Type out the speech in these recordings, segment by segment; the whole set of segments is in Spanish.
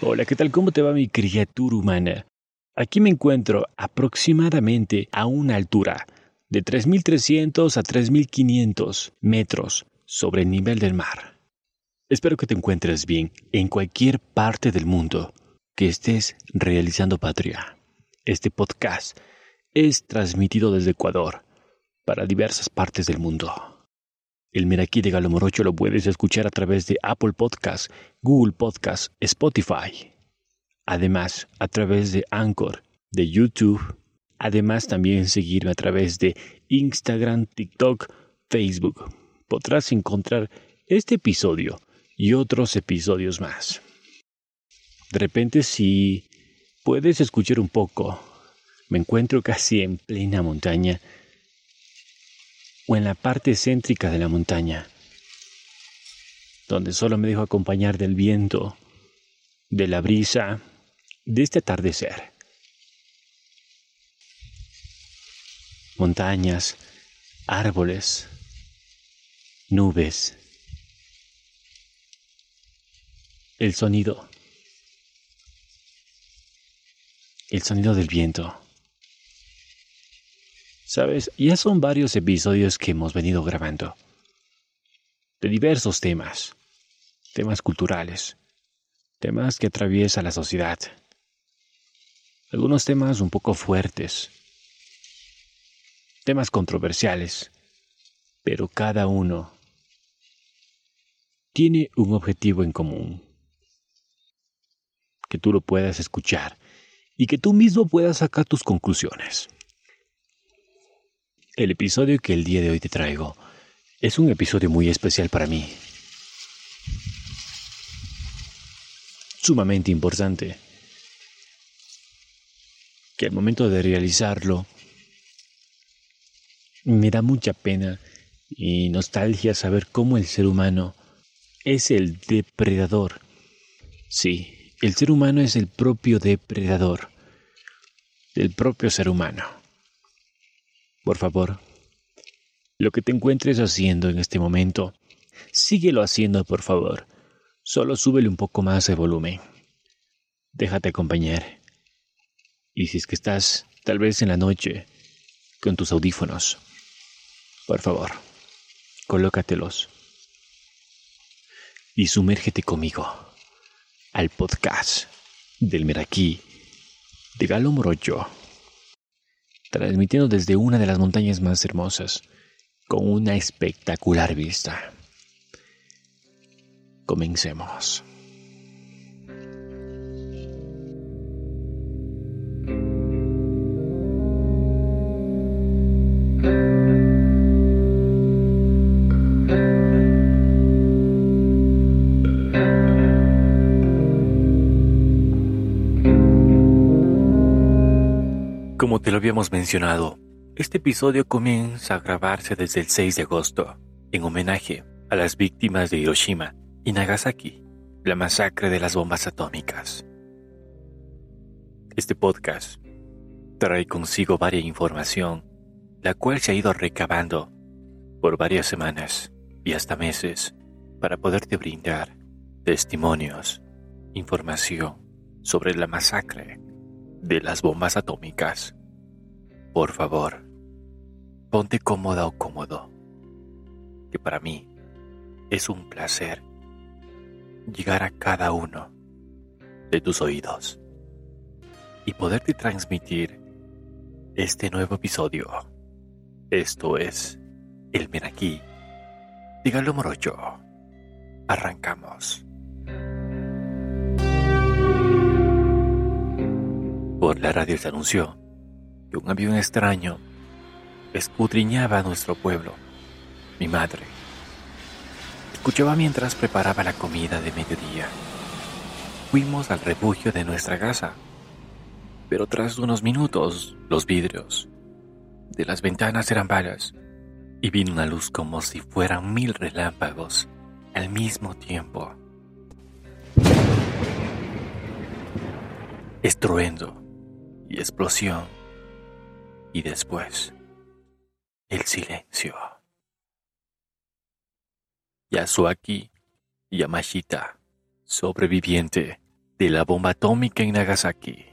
Hola, ¿qué tal? ¿Cómo te va mi criatura humana? Aquí me encuentro aproximadamente a una altura de 3.300 a 3.500 metros sobre el nivel del mar. Espero que te encuentres bien en cualquier parte del mundo que estés realizando patria. Este podcast es transmitido desde Ecuador para diversas partes del mundo. El Miraquí de Galo Morocho lo puedes escuchar a través de Apple Podcasts, Google Podcasts, Spotify. Además, a través de Anchor, de YouTube. Además, también seguirme a través de Instagram, TikTok, Facebook. Podrás encontrar este episodio y otros episodios más. De repente, si puedes escuchar un poco, me encuentro casi en plena montaña o en la parte céntrica de la montaña, donde solo me dejo acompañar del viento, de la brisa, de este atardecer. Montañas, árboles, nubes, el sonido, el sonido del viento. Sabes, ya son varios episodios que hemos venido grabando. De diversos temas. Temas culturales. Temas que atraviesa la sociedad. Algunos temas un poco fuertes. Temas controversiales. Pero cada uno tiene un objetivo en común. Que tú lo puedas escuchar y que tú mismo puedas sacar tus conclusiones. El episodio que el día de hoy te traigo es un episodio muy especial para mí. Sumamente importante. Que al momento de realizarlo me da mucha pena y nostalgia saber cómo el ser humano es el depredador. Sí, el ser humano es el propio depredador del propio ser humano. Por favor, lo que te encuentres haciendo en este momento, síguelo haciendo, por favor. Solo súbele un poco más de volumen. Déjate acompañar. Y si es que estás tal vez en la noche con tus audífonos, por favor, colócatelos y sumérgete conmigo al podcast del Meraquí de Galo Morocho transmitiendo desde una de las montañas más hermosas, con una espectacular vista. Comencemos. Como te lo habíamos mencionado, este episodio comienza a grabarse desde el 6 de agosto, en homenaje a las víctimas de Hiroshima y Nagasaki, la masacre de las bombas atómicas. Este podcast trae consigo varias información, la cual se ha ido recabando por varias semanas y hasta meses para poderte brindar testimonios, información sobre la masacre de las bombas atómicas. Por favor, ponte cómoda o cómodo, que para mí es un placer llegar a cada uno de tus oídos y poderte transmitir este nuevo episodio. Esto es El Menaquí. Dígalo morocho. Arrancamos. Por la radio se anunció un avión extraño escudriñaba nuestro pueblo. Mi madre escuchaba mientras preparaba la comida de mediodía. Fuimos al refugio de nuestra casa, pero tras unos minutos los vidrios de las ventanas eran balas y vino una luz como si fueran mil relámpagos al mismo tiempo. Estruendo y explosión. Y después, el silencio. Yasuaki Yamashita, sobreviviente de la bomba atómica en Nagasaki.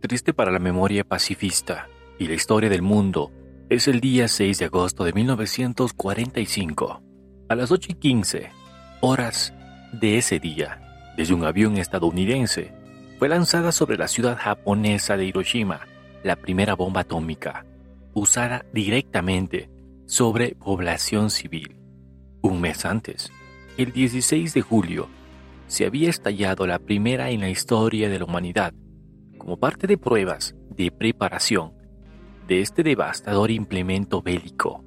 Triste para la memoria pacifista y la historia del mundo, es el día 6 de agosto de 1945, a las 8 y 15 horas de ese día, desde un avión estadounidense, fue lanzada sobre la ciudad japonesa de Hiroshima la primera bomba atómica, usada directamente sobre población civil. Un mes antes, el 16 de julio, se había estallado la primera en la historia de la humanidad, como parte de pruebas de preparación de este devastador implemento bélico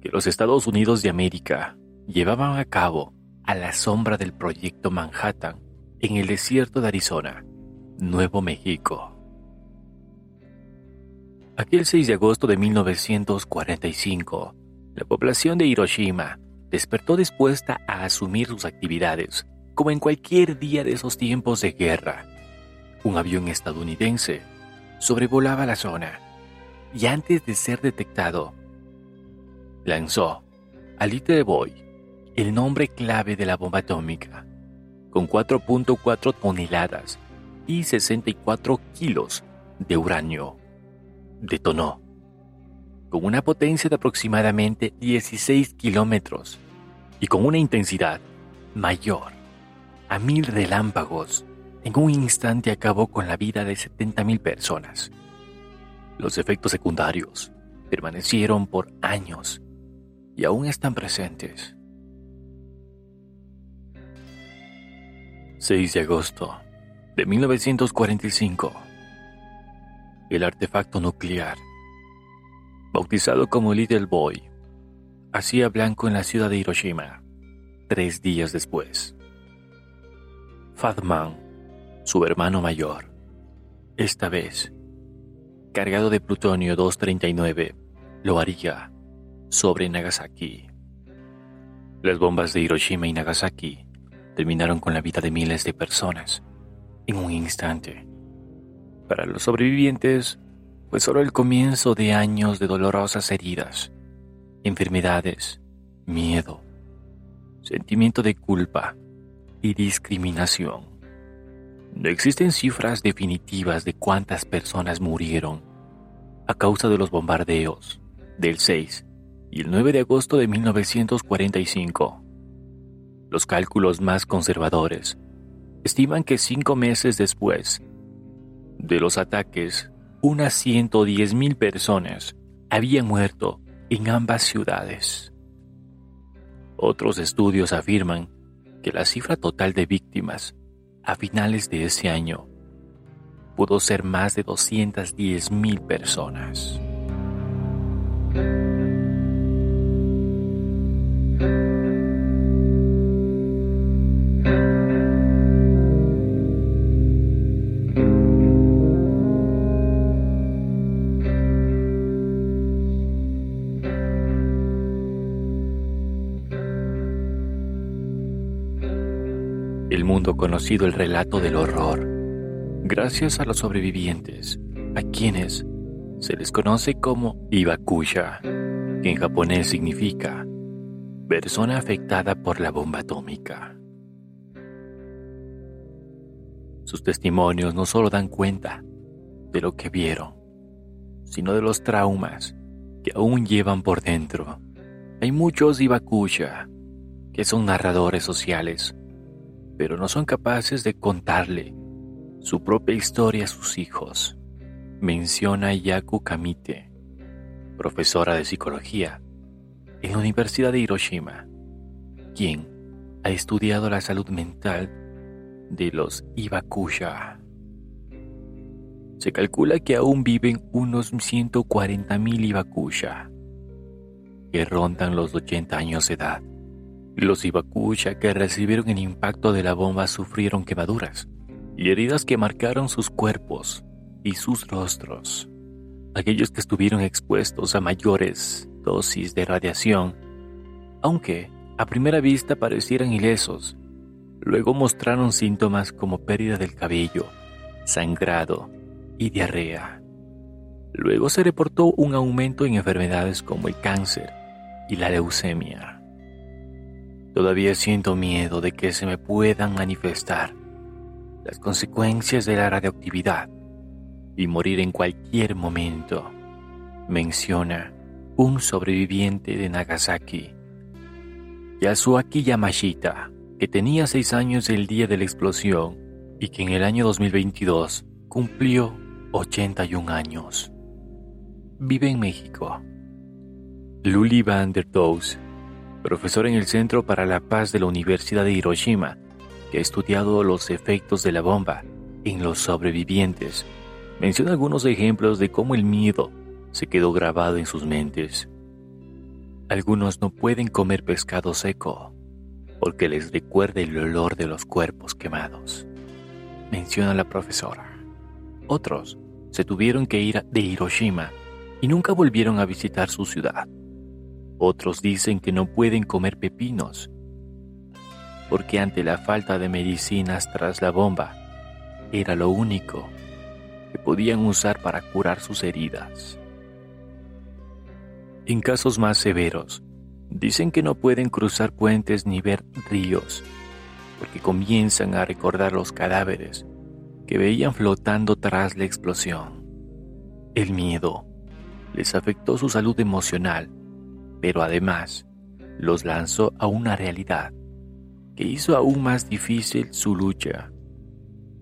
que los Estados Unidos de América llevaban a cabo a la sombra del proyecto Manhattan en el desierto de Arizona, Nuevo México. Aquel 6 de agosto de 1945, la población de Hiroshima despertó dispuesta a asumir sus actividades, como en cualquier día de esos tiempos de guerra. Un avión estadounidense sobrevolaba la zona y antes de ser detectado, lanzó a Little Boy el nombre clave de la bomba atómica, con 4.4 toneladas y 64 kilos de uranio detonó con una potencia de aproximadamente 16 kilómetros y con una intensidad mayor a mil relámpagos. En un instante acabó con la vida de 70.000 personas. Los efectos secundarios permanecieron por años y aún están presentes. 6 de agosto de 1945 el artefacto nuclear. Bautizado como Little Boy, hacía blanco en la ciudad de Hiroshima, tres días después. Fatman, su hermano mayor, esta vez, cargado de plutonio 239, lo haría sobre Nagasaki. Las bombas de Hiroshima y Nagasaki terminaron con la vida de miles de personas en un instante. Para los sobrevivientes fue solo el comienzo de años de dolorosas heridas, enfermedades, miedo, sentimiento de culpa y discriminación. No existen cifras definitivas de cuántas personas murieron a causa de los bombardeos del 6 y el 9 de agosto de 1945. Los cálculos más conservadores estiman que cinco meses después de los ataques, unas 110.000 personas habían muerto en ambas ciudades. Otros estudios afirman que la cifra total de víctimas a finales de ese año pudo ser más de 210.000 personas. Conocido el relato del horror, gracias a los sobrevivientes, a quienes se les conoce como Ibakusha, que en japonés significa persona afectada por la bomba atómica. Sus testimonios no solo dan cuenta de lo que vieron, sino de los traumas que aún llevan por dentro. Hay muchos Ibakusha que son narradores sociales pero no son capaces de contarle su propia historia a sus hijos. Menciona Yaku Kamite, profesora de psicología en la Universidad de Hiroshima, quien ha estudiado la salud mental de los Ibakusha. Se calcula que aún viven unos 140.000 Ibakusha, que rondan los 80 años de edad. Los Ibakusha que recibieron el impacto de la bomba sufrieron quemaduras y heridas que marcaron sus cuerpos y sus rostros. Aquellos que estuvieron expuestos a mayores dosis de radiación, aunque a primera vista parecieran ilesos, luego mostraron síntomas como pérdida del cabello, sangrado y diarrea. Luego se reportó un aumento en enfermedades como el cáncer y la leucemia. Todavía siento miedo de que se me puedan manifestar las consecuencias de la radioactividad y morir en cualquier momento, menciona un sobreviviente de Nagasaki. Yasuaki Yamashita, que tenía seis años el día de la explosión y que en el año 2022 cumplió 81 años. Vive en México. Luli van der Doos, profesor en el Centro para la Paz de la Universidad de Hiroshima, que ha estudiado los efectos de la bomba en los sobrevivientes, menciona algunos ejemplos de cómo el miedo se quedó grabado en sus mentes. Algunos no pueden comer pescado seco porque les recuerda el olor de los cuerpos quemados, menciona la profesora. Otros se tuvieron que ir de Hiroshima y nunca volvieron a visitar su ciudad. Otros dicen que no pueden comer pepinos porque ante la falta de medicinas tras la bomba era lo único que podían usar para curar sus heridas. En casos más severos, dicen que no pueden cruzar puentes ni ver ríos, porque comienzan a recordar los cadáveres que veían flotando tras la explosión. El miedo les afectó su salud emocional, pero además los lanzó a una realidad que hizo aún más difícil su lucha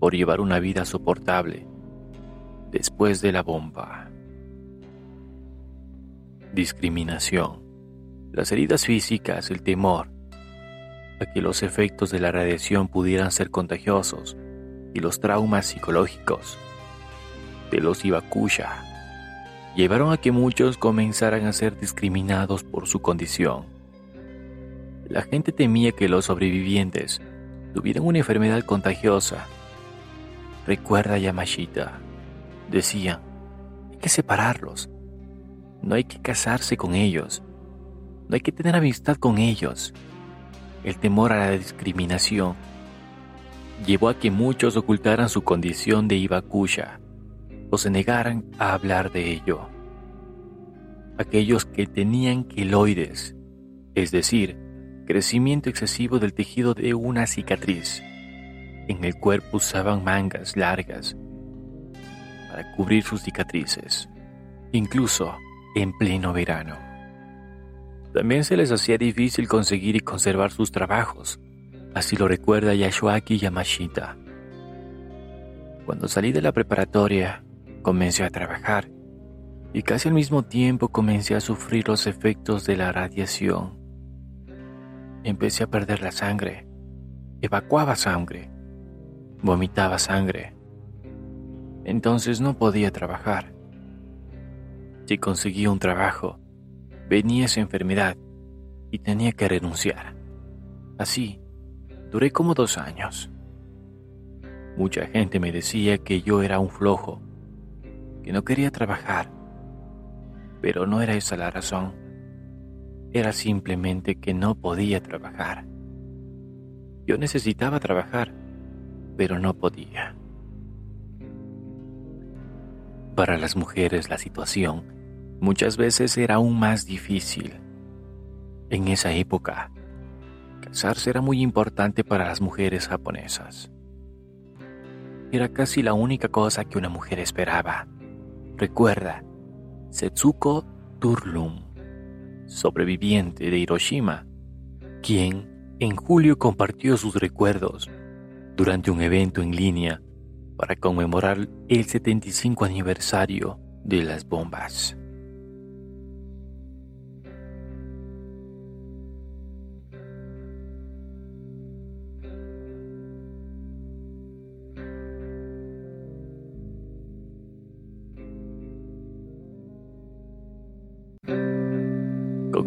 por llevar una vida soportable después de la bomba. Discriminación, las heridas físicas, el temor a que los efectos de la radiación pudieran ser contagiosos y los traumas psicológicos de los Ibakusha llevaron a que muchos comenzaran a ser discriminados por su condición. La gente temía que los sobrevivientes tuvieran una enfermedad contagiosa. Recuerda Yamashita, decían, hay que separarlos, no hay que casarse con ellos. No hay que tener amistad con ellos. El temor a la discriminación llevó a que muchos ocultaran su condición de Ibakusha se negaran a hablar de ello. Aquellos que tenían queloides, es decir, crecimiento excesivo del tejido de una cicatriz, en el cuerpo usaban mangas largas para cubrir sus cicatrices. Incluso en pleno verano. También se les hacía difícil conseguir y conservar sus trabajos, así lo recuerda Yashuaki Yamashita. Cuando salí de la preparatoria, comencé a trabajar y casi al mismo tiempo comencé a sufrir los efectos de la radiación. Empecé a perder la sangre, evacuaba sangre, vomitaba sangre. Entonces no podía trabajar. Si conseguía un trabajo, venía esa enfermedad y tenía que renunciar. Así, duré como dos años. Mucha gente me decía que yo era un flojo, que no quería trabajar, pero no era esa la razón. Era simplemente que no podía trabajar. Yo necesitaba trabajar, pero no podía. Para las mujeres la situación muchas veces era aún más difícil. En esa época, casarse era muy importante para las mujeres japonesas. Era casi la única cosa que una mujer esperaba. Recuerda, Setsuko Turlum, sobreviviente de Hiroshima, quien en julio compartió sus recuerdos durante un evento en línea para conmemorar el 75 aniversario de las bombas.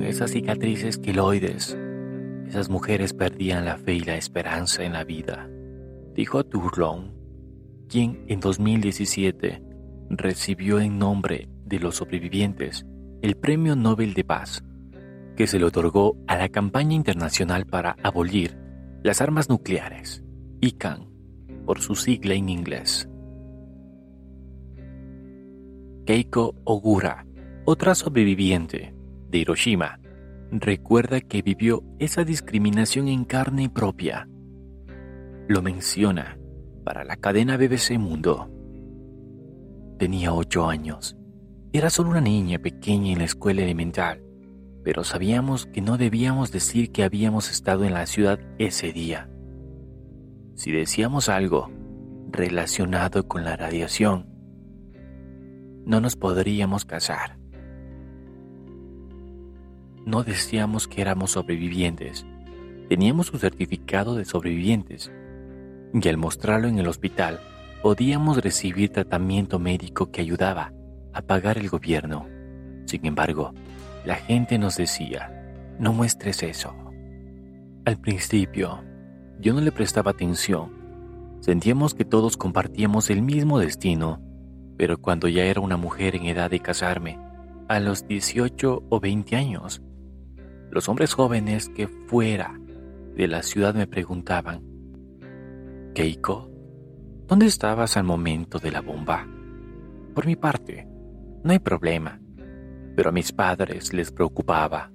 Esas cicatrices queloides, esas mujeres perdían la fe y la esperanza en la vida, dijo Turlon, quien en 2017 recibió en nombre de los sobrevivientes el Premio Nobel de Paz, que se le otorgó a la campaña internacional para abolir las armas nucleares, ICANN, por su sigla en inglés. Keiko Ogura, otra sobreviviente de Hiroshima, recuerda que vivió esa discriminación en carne propia. Lo menciona para la cadena BBC Mundo. Tenía ocho años. Era solo una niña pequeña en la escuela elemental, pero sabíamos que no debíamos decir que habíamos estado en la ciudad ese día. Si decíamos algo relacionado con la radiación, no nos podríamos casar. No decíamos que éramos sobrevivientes. Teníamos un certificado de sobrevivientes. Y al mostrarlo en el hospital, podíamos recibir tratamiento médico que ayudaba a pagar el gobierno. Sin embargo, la gente nos decía, no muestres eso. Al principio, yo no le prestaba atención. Sentíamos que todos compartíamos el mismo destino, pero cuando ya era una mujer en edad de casarme, a los 18 o 20 años, los hombres jóvenes que fuera de la ciudad me preguntaban, Keiko, ¿dónde estabas al momento de la bomba? Por mi parte, no hay problema, pero a mis padres les preocupaba.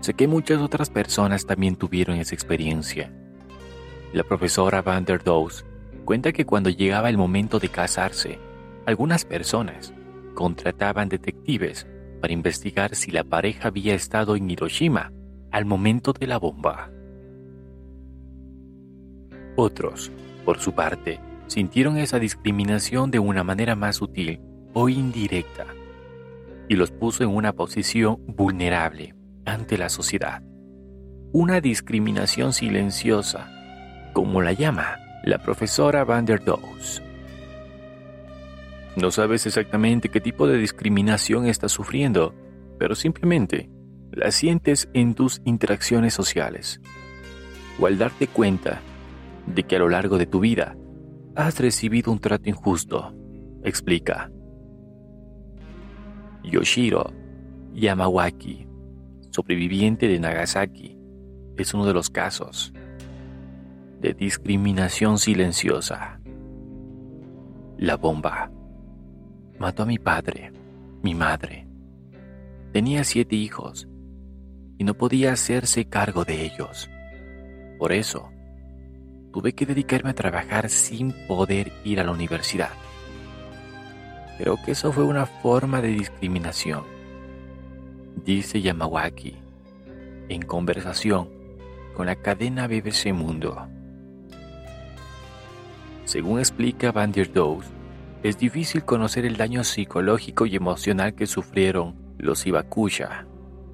Sé que muchas otras personas también tuvieron esa experiencia. La profesora Van der Doos cuenta que cuando llegaba el momento de casarse, algunas personas contrataban detectives para investigar si la pareja había estado en Hiroshima al momento de la bomba. Otros, por su parte, sintieron esa discriminación de una manera más sutil o indirecta y los puso en una posición vulnerable ante la sociedad. Una discriminación silenciosa, como la llama la profesora Van der Doos. No sabes exactamente qué tipo de discriminación estás sufriendo, pero simplemente la sientes en tus interacciones sociales. O al darte cuenta de que a lo largo de tu vida has recibido un trato injusto, explica. Yoshiro Yamawaki, sobreviviente de Nagasaki, es uno de los casos de discriminación silenciosa. La bomba mató a mi padre, mi madre. Tenía siete hijos y no podía hacerse cargo de ellos. Por eso, tuve que dedicarme a trabajar sin poder ir a la universidad. Creo que eso fue una forma de discriminación, dice Yamawaki en conversación con la cadena BBC Mundo. Según explica Van der Doos, es difícil conocer el daño psicológico y emocional que sufrieron los Ibakusha,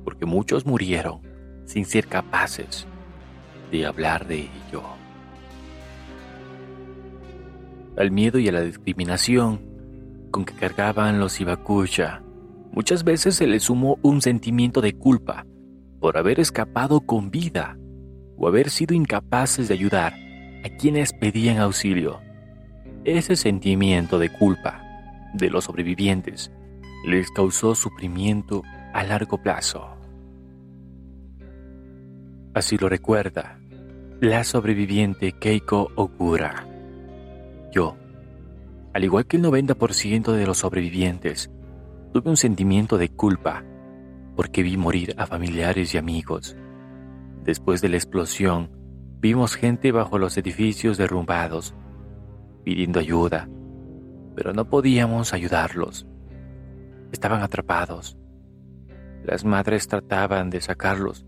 porque muchos murieron sin ser capaces de hablar de ello. Al miedo y a la discriminación con que cargaban los Ibakusha, muchas veces se les sumó un sentimiento de culpa por haber escapado con vida o haber sido incapaces de ayudar a quienes pedían auxilio. Ese sentimiento de culpa de los sobrevivientes les causó sufrimiento a largo plazo. Así lo recuerda la sobreviviente Keiko Ogura. Yo, al igual que el 90% de los sobrevivientes, tuve un sentimiento de culpa porque vi morir a familiares y amigos. Después de la explosión, vimos gente bajo los edificios derrumbados pidiendo ayuda, pero no podíamos ayudarlos. Estaban atrapados. Las madres trataban de sacarlos,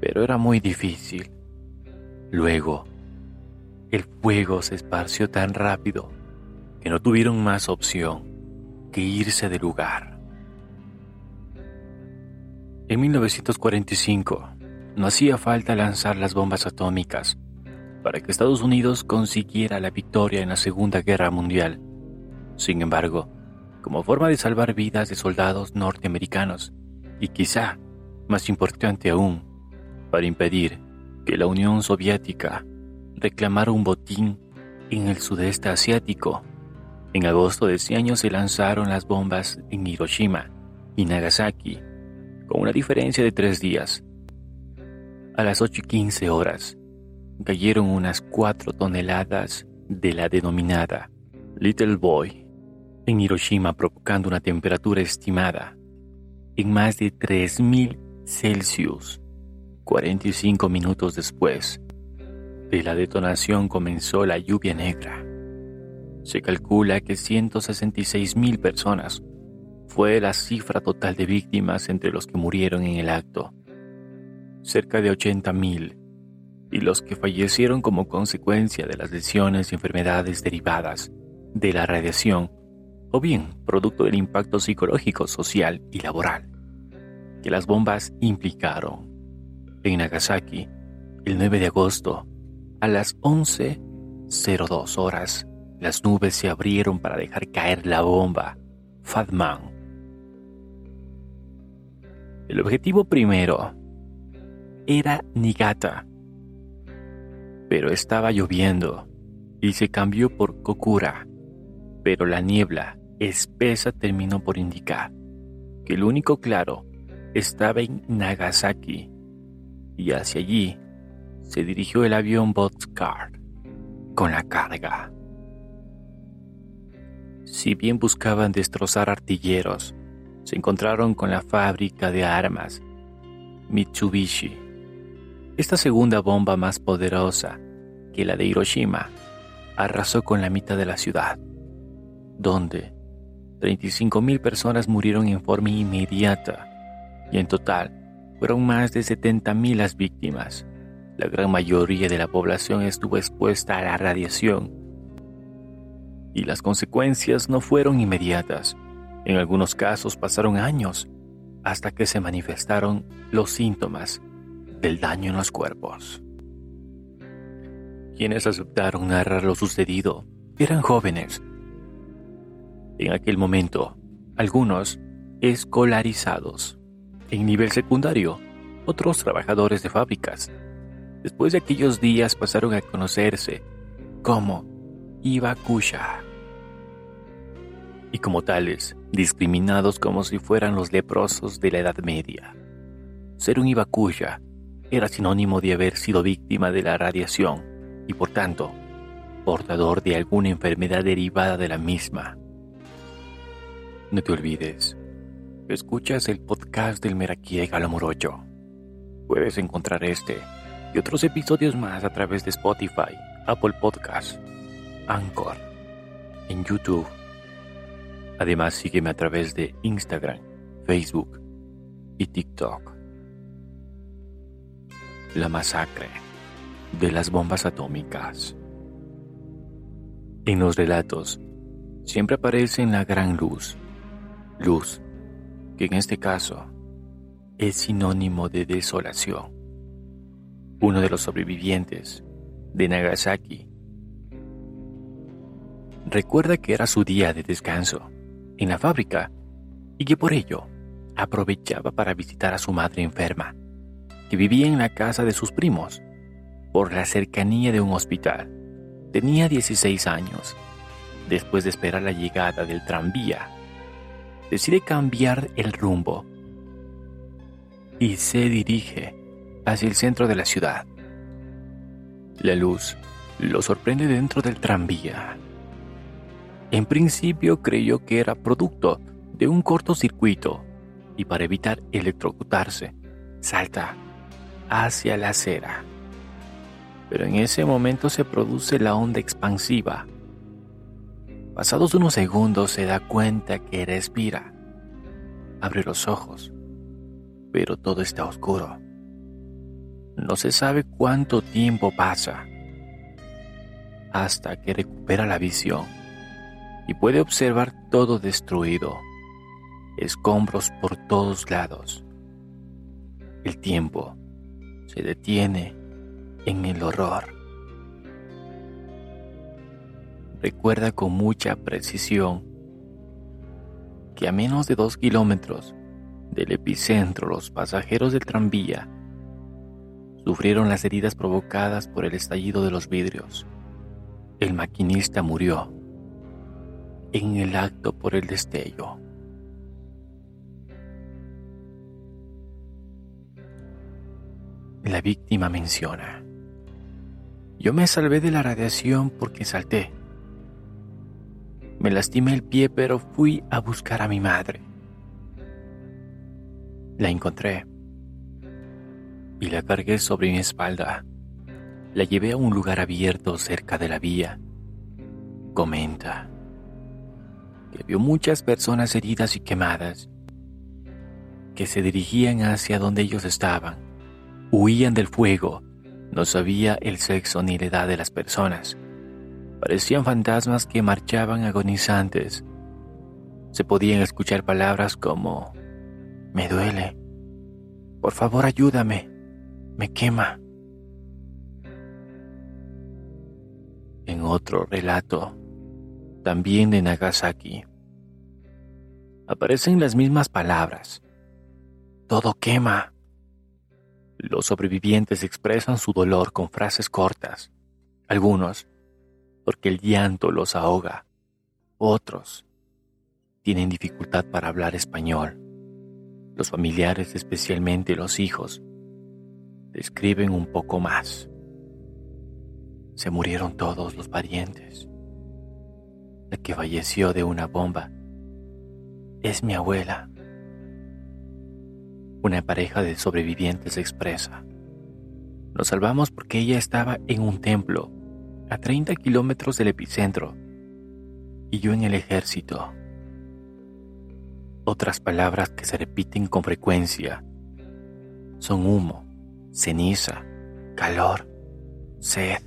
pero era muy difícil. Luego, el fuego se esparció tan rápido que no tuvieron más opción que irse del lugar. En 1945, no hacía falta lanzar las bombas atómicas para que Estados Unidos consiguiera la victoria en la Segunda Guerra Mundial. Sin embargo, como forma de salvar vidas de soldados norteamericanos, y quizá, más importante aún, para impedir que la Unión Soviética reclamara un botín en el sudeste asiático, en agosto de ese año se lanzaron las bombas en Hiroshima y Nagasaki, con una diferencia de tres días. A las 8 y 15 horas, cayeron unas cuatro toneladas de la denominada Little Boy, en Hiroshima provocando una temperatura estimada en más de 3000 Celsius. 45 minutos después de la detonación comenzó la lluvia negra. Se calcula que 166.000 personas fue la cifra total de víctimas entre los que murieron en el acto. Cerca de 80.000 y los que fallecieron como consecuencia de las lesiones y enfermedades derivadas de la radiación o bien producto del impacto psicológico, social y laboral que las bombas implicaron. En Nagasaki, el 9 de agosto, a las 11.02 horas, las nubes se abrieron para dejar caer la bomba Fatman. El objetivo primero era Nigata, pero estaba lloviendo y se cambió por Kokura, pero la niebla espesa terminó por indicar que el único claro estaba en Nagasaki y hacia allí se dirigió el avión Botscar con la carga. Si bien buscaban destrozar artilleros, se encontraron con la fábrica de armas Mitsubishi. Esta segunda bomba más poderosa que la de Hiroshima arrasó con la mitad de la ciudad, donde 35.000 personas murieron en forma inmediata y en total fueron más de 70.000 las víctimas. La gran mayoría de la población estuvo expuesta a la radiación y las consecuencias no fueron inmediatas. En algunos casos pasaron años hasta que se manifestaron los síntomas del daño en los cuerpos. Quienes aceptaron narrar lo sucedido eran jóvenes. En aquel momento, algunos escolarizados en nivel secundario, otros trabajadores de fábricas. Después de aquellos días pasaron a conocerse como Ibakusha. Y como tales, discriminados como si fueran los leprosos de la Edad Media. Ser un Ibakusha era sinónimo de haber sido víctima de la radiación y por tanto, portador de alguna enfermedad derivada de la misma. No te olvides, Escuchas el podcast del Meraquí Galamorocho. Puedes encontrar este y otros episodios más a través de Spotify, Apple Podcasts, Anchor, en YouTube. Además, sígueme a través de Instagram, Facebook y TikTok. La masacre de las bombas atómicas. En los relatos siempre aparece la gran luz, luz que en este caso es sinónimo de desolación. Uno de los sobrevivientes de Nagasaki recuerda que era su día de descanso en la fábrica y que por ello aprovechaba para visitar a su madre enferma, que vivía en la casa de sus primos, por la cercanía de un hospital. Tenía 16 años, después de esperar la llegada del tranvía decide cambiar el rumbo y se dirige hacia el centro de la ciudad. La luz lo sorprende dentro del tranvía. En principio creyó que era producto de un cortocircuito y para evitar electrocutarse, salta hacia la acera. Pero en ese momento se produce la onda expansiva Pasados unos segundos se da cuenta que respira. Abre los ojos, pero todo está oscuro. No se sabe cuánto tiempo pasa hasta que recupera la visión y puede observar todo destruido, escombros por todos lados. El tiempo se detiene en el horror recuerda con mucha precisión que a menos de dos kilómetros del epicentro los pasajeros del tranvía sufrieron las heridas provocadas por el estallido de los vidrios. El maquinista murió en el acto por el destello. La víctima menciona, yo me salvé de la radiación porque salté Me lastimé el pie, pero fui a buscar a mi madre. La encontré y la cargué sobre mi espalda. La llevé a un lugar abierto cerca de la vía. Comenta que vio muchas personas heridas y quemadas que se dirigían hacia donde ellos estaban. Huían del fuego. No sabía el sexo ni la edad de las personas. Parecían fantasmas que marchaban agonizantes. Se podían escuchar palabras como, me duele, por favor ayúdame, me quema. En otro relato, también de Nagasaki, aparecen las mismas palabras. Todo quema. Los sobrevivientes expresan su dolor con frases cortas. Algunos, porque el llanto los ahoga. Otros, tienen dificultad para hablar español. Los familiares, especialmente los hijos, describen un poco más. Se murieron todos los parientes. La que falleció de una bomba es mi abuela. Una pareja de sobrevivientes expresa. Nos salvamos porque ella estaba en un templo a 30 kilómetros del epicentro y yo en el ejército. Otras palabras que se repiten con frecuencia son humo, ceniza, calor, sed.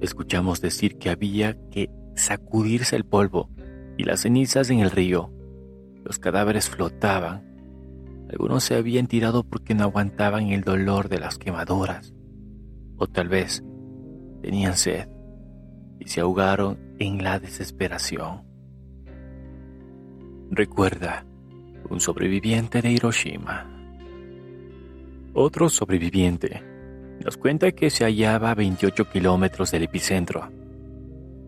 Escuchamos decir que había que sacudirse el polvo y las cenizas en el río. Los cadáveres flotaban. Algunos se habían tirado porque no aguantaban el dolor de las quemaduras. O tal vez tenían sed y se ahogaron en la desesperación. Recuerda, un sobreviviente de Hiroshima. Otro sobreviviente nos cuenta que se hallaba a 28 kilómetros del epicentro.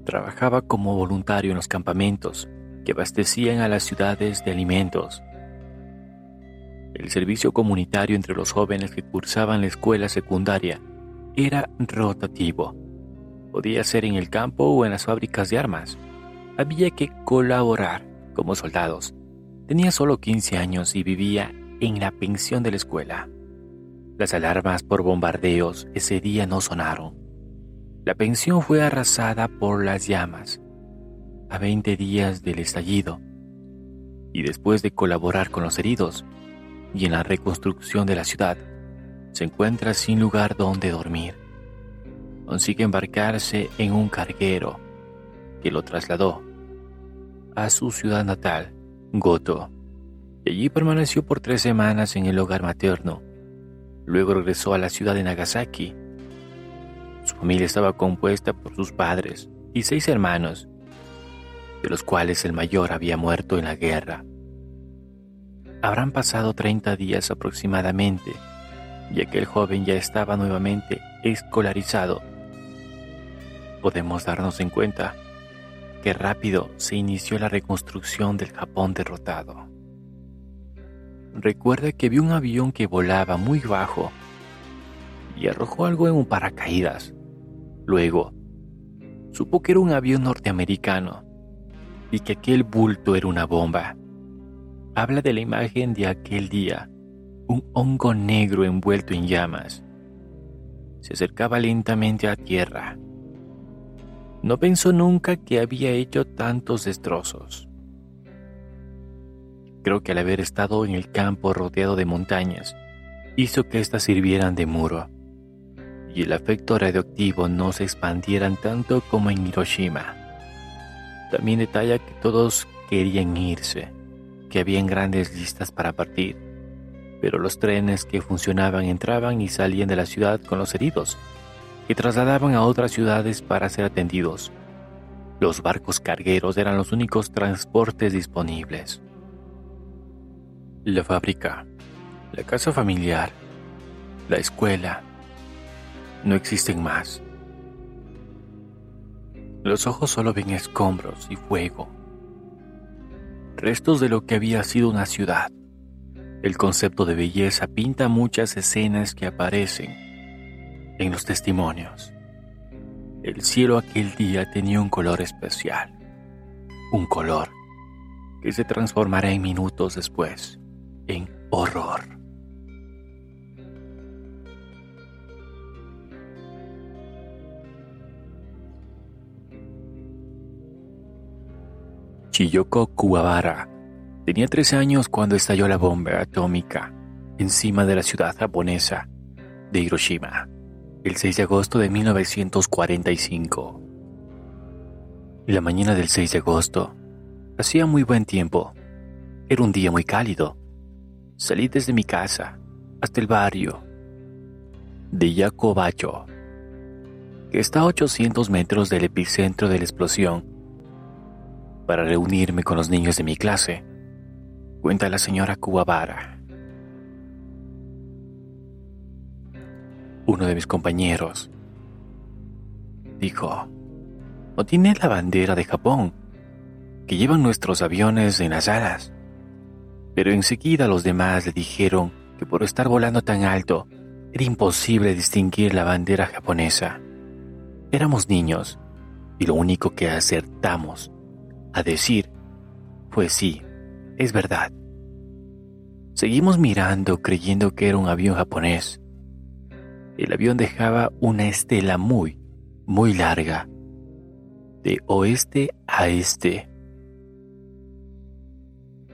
Trabajaba como voluntario en los campamentos que abastecían a las ciudades de alimentos. El servicio comunitario entre los jóvenes que cursaban la escuela secundaria era rotativo. Podía ser en el campo o en las fábricas de armas. Había que colaborar como soldados. Tenía solo 15 años y vivía en la pensión de la escuela. Las alarmas por bombardeos ese día no sonaron. La pensión fue arrasada por las llamas a 20 días del estallido y después de colaborar con los heridos y en la reconstrucción de la ciudad, se encuentra sin lugar donde dormir. Consigue embarcarse en un carguero que lo trasladó a su ciudad natal, Goto, y allí permaneció por tres semanas en el hogar materno Luego regresó a la ciudad de Nagasaki. Su familia estaba compuesta por sus padres y seis hermanos, de los cuales el mayor había muerto en la guerra. Habrán pasado 30 días aproximadamente, ya que el joven ya estaba nuevamente escolarizado. Podemos darnos en cuenta que rápido se inició la reconstrucción del Japón derrotado recuerda que vio un avión que volaba muy bajo y arrojó algo en un paracaídas. Luego, supo que era un avión norteamericano y que aquel bulto era una bomba. Habla de la imagen de aquel día, un hongo negro envuelto en llamas. Se acercaba lentamente a tierra. No pensó nunca que había hecho tantos destrozos. Creo que al haber estado en el campo rodeado de montañas, hizo que éstas sirvieran de muro, y el efecto radioactivo no se expandieran tanto como en Hiroshima. También detalla que todos querían irse, que habían grandes listas para partir, pero los trenes que funcionaban entraban y salían de la ciudad con los heridos, que trasladaban a otras ciudades para ser atendidos. Los barcos cargueros eran los únicos transportes disponibles. La fábrica, la casa familiar, la escuela, no existen más. Los ojos solo ven escombros y fuego, restos de lo que había sido una ciudad. El concepto de belleza pinta muchas escenas que aparecen en los testimonios. El cielo aquel día tenía un color especial, un color que se transformará en minutos después en horror. Chiyoko Kuwabara tenía 13 años cuando estalló la bomba atómica encima de la ciudad japonesa de Hiroshima el 6 de agosto de 1945. La mañana del 6 de agosto hacía muy buen tiempo. Era un día muy cálido. Salí desde mi casa hasta el barrio de Yacobacho, que está a 800 metros del epicentro de la explosión, para reunirme con los niños de mi clase, cuenta la señora Kuwabara. Uno de mis compañeros dijo, ¿no tiene la bandera de Japón que llevan nuestros aviones en las alas? Pero enseguida los demás le dijeron que por estar volando tan alto era imposible distinguir la bandera japonesa. Éramos niños y lo único que acertamos a decir fue sí, es verdad. Seguimos mirando creyendo que era un avión japonés el avión dejaba una estela muy, muy larga, de oeste a este.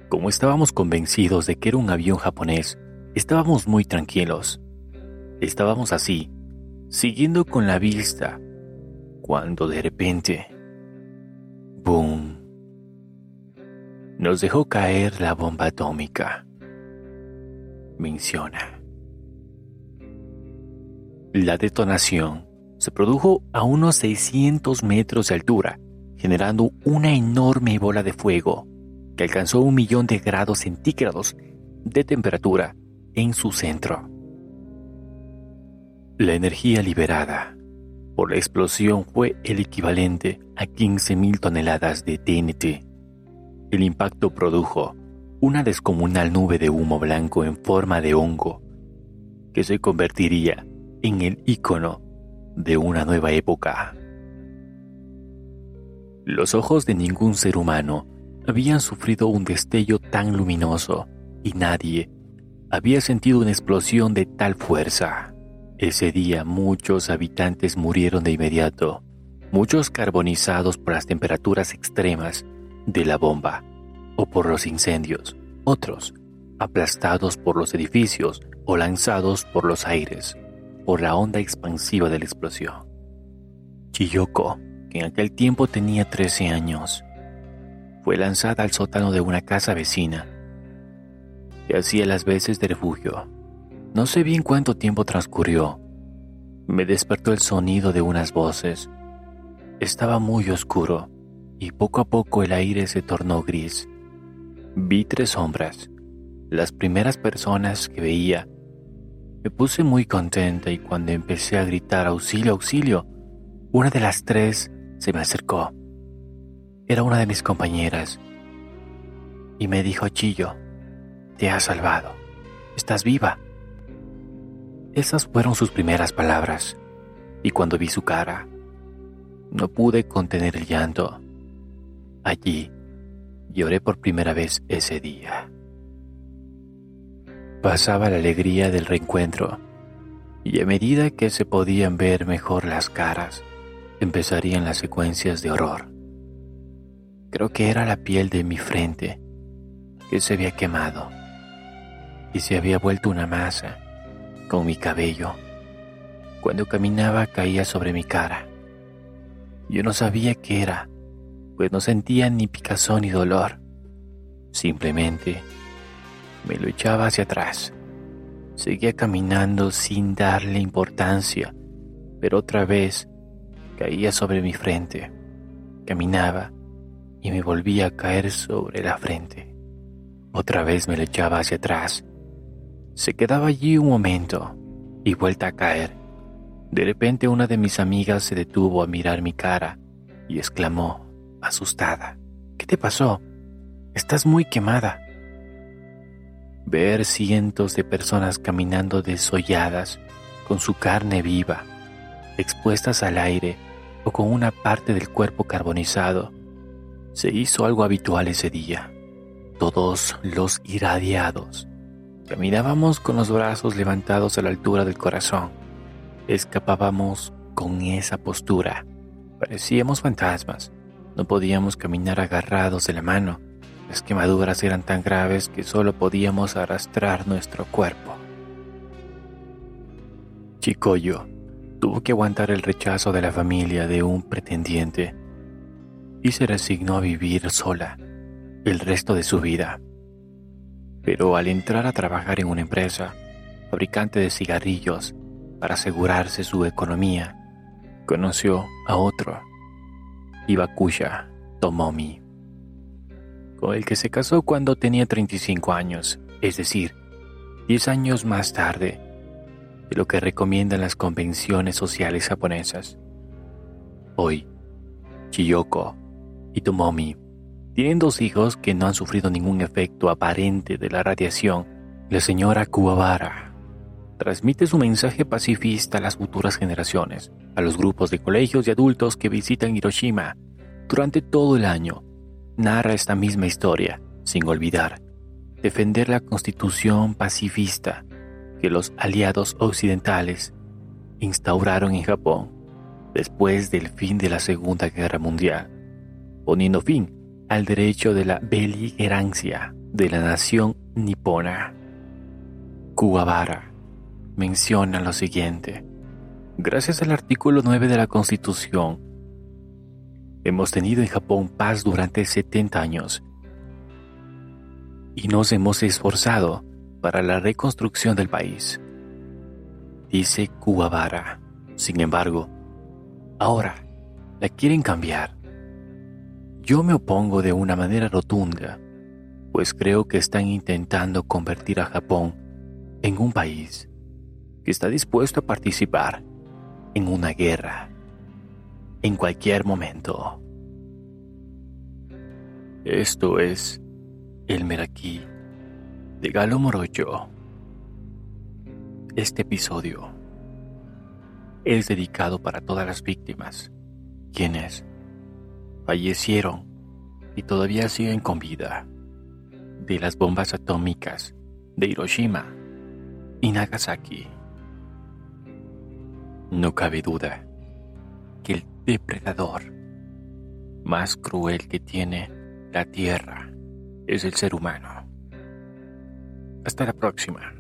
Como estábamos convencidos de que era un avión japonés, estábamos muy tranquilos. Estábamos así, siguiendo con la vista, cuando de repente, ¡boom! Nos dejó caer la bomba atómica. Menciona. La detonación se produjo a unos 600 metros de altura, generando una enorme bola de fuego que alcanzó un millón de grados centígrados de temperatura en su centro. La energía liberada por la explosión fue el equivalente a 15.000 toneladas de TNT. El impacto produjo una descomunal nube de humo blanco en forma de hongo que se convertiría en el icono de una nueva época. Los ojos de ningún ser humano habían sufrido un destello tan luminoso y nadie había sentido una explosión de tal fuerza. Ese día muchos habitantes murieron de inmediato, muchos carbonizados por las temperaturas extremas de la bomba o por los incendios, otros aplastados por los edificios o lanzados por los aires por la onda expansiva de la explosión. Chiyoko, que en aquel tiempo tenía 13 años, fue lanzada al sótano de una casa vecina y hacía las veces de refugio. No sé bien cuánto tiempo transcurrió. Me despertó el sonido de unas voces. Estaba muy oscuro y poco a poco el aire se tornó gris. Vi tres sombras. Las primeras personas que veía me puse muy contenta y cuando empecé a gritar auxilio, auxilio, una de las tres se me acercó. Era una de mis compañeras y me dijo, Chillo, te has salvado, estás viva. Esas fueron sus primeras palabras y cuando vi su cara, no pude contener el llanto. Allí lloré por primera vez ese día. Pasaba la alegría del reencuentro, y a medida que se podían ver mejor las caras, empezarían las secuencias de horror. Creo que era la piel de mi frente que se había quemado y se había vuelto una masa con mi cabello. Cuando caminaba caía sobre mi cara. Yo no sabía qué era, pues no sentía ni picazón ni dolor. Simplemente me lo echaba hacia atrás. Seguía caminando sin darle importancia, pero otra vez caía sobre mi frente. Caminaba y me volvía a caer sobre la frente. Otra vez me lo echaba hacia atrás. Se quedaba allí un momento y vuelta a caer. De repente una de mis amigas se detuvo a mirar mi cara y exclamó, asustada, ¿Qué te pasó? Estás muy quemada. Ver cientos de personas caminando desolladas, con su carne viva, expuestas al aire o con una parte del cuerpo carbonizado, Se hizo algo habitual ese día. Todos los irradiados caminábamos con los brazos levantados a la altura del corazón. Escapábamos con esa postura. Parecíamos fantasmas. No podíamos caminar agarrados de la mano. Las quemaduras eran tan graves que solo podíamos arrastrar nuestro cuerpo. Chicoyo tuvo que aguantar el rechazo de la familia de un pretendiente y se resignó a vivir sola el resto de su vida. Pero al entrar a trabajar en una empresa, fabricante de cigarrillos, para asegurarse su economía, conoció a otro, Ibakuya Tomomi, con el que se casó cuando tenía 35 años, es decir, 10 años más tarde de lo que recomiendan las convenciones sociales japonesas. Hoy, Chiyoko y Tomomi tienen dos hijos que no han sufrido ningún efecto aparente de la radiación. La señora Kuwabara transmite su mensaje pacifista a las futuras generaciones, a los grupos de colegios y adultos que visitan Hiroshima durante todo el año. Narra esta misma historia, sin olvidar, defender la constitución pacifista que los aliados occidentales instauraron en Japón después del fin de la Segunda Guerra Mundial poniendo fin al derecho de la beligerancia de la nación nipona. Kuwabara menciona lo siguiente. Gracias al artículo 9 de la Constitución, hemos tenido en Japón paz durante 70 años y nos hemos esforzado para la reconstrucción del país. Dice Kuwabara. Sin embargo, ahora la quieren cambiar yo me opongo de una manera rotunda, pues creo que están intentando convertir a Japón en un país que está dispuesto a participar en una guerra en cualquier momento. Esto es el Meraki de Galo Morocho. Este episodio es dedicado para todas las víctimas, quienes fallecieron y todavía siguen con vida de las bombas atómicas de Hiroshima y Nagasaki. No cabe duda que el depredador más cruel que tiene la Tierra es el ser humano. Hasta la próxima.